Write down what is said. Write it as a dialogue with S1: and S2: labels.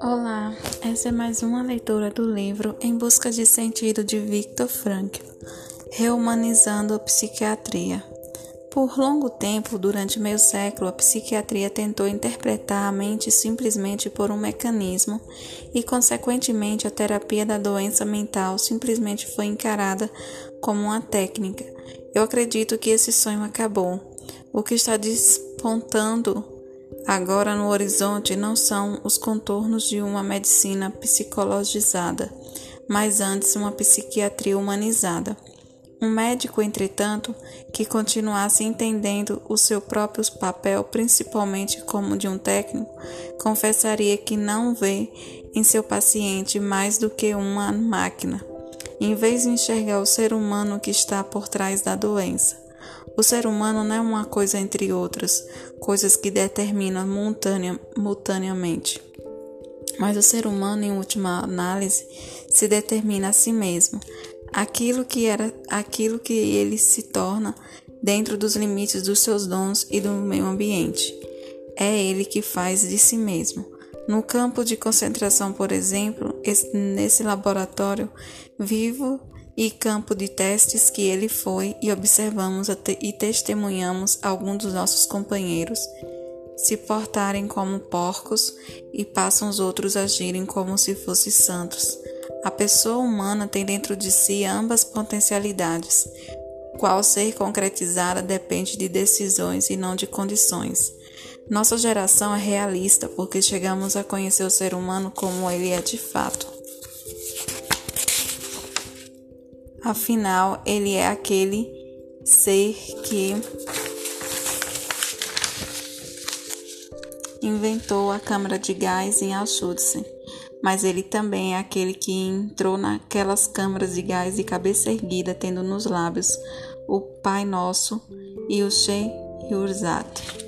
S1: Olá, essa é mais uma leitura do livro Em Busca de Sentido de Viktor Frankl, Rehumanizando a Psiquiatria. Por longo tempo, durante meio século, a psiquiatria tentou interpretar a mente simplesmente por um mecanismo e, consequentemente, a terapia da doença mental simplesmente foi encarada como uma técnica. Eu acredito que esse sonho acabou. O que está despontando Agora no horizonte não são os contornos de uma medicina psicologizada, mas antes uma psiquiatria humanizada. Um médico, entretanto, que continuasse entendendo o seu próprio papel, principalmente como de um técnico, confessaria que não vê em seu paciente mais do que uma máquina, em vez de enxergar o ser humano que está por trás da doença. O ser humano não é uma coisa entre outras, coisas que determinam simultaneamente. Mas o ser humano, em última análise, se determina a si mesmo, aquilo que era, aquilo que ele se torna dentro dos limites dos seus dons e do meio ambiente. É ele que faz de si mesmo. No campo de concentração, por exemplo, nesse laboratório vivo e campo de testes que ele foi e observamos e testemunhamos alguns dos nossos companheiros se portarem como porcos e passam os outros agirem como se fossem santos. A pessoa humana tem dentro de si ambas potencialidades. Qual ser concretizada depende de decisões e não de condições. Nossa geração é realista porque chegamos a conhecer o ser humano como ele é de fato. Afinal, ele é aquele ser que inventou a câmara de gás em Auschwitz, mas ele também é aquele que entrou naquelas câmaras de gás de cabeça erguida, tendo nos lábios o Pai Nosso e o She Yurzat.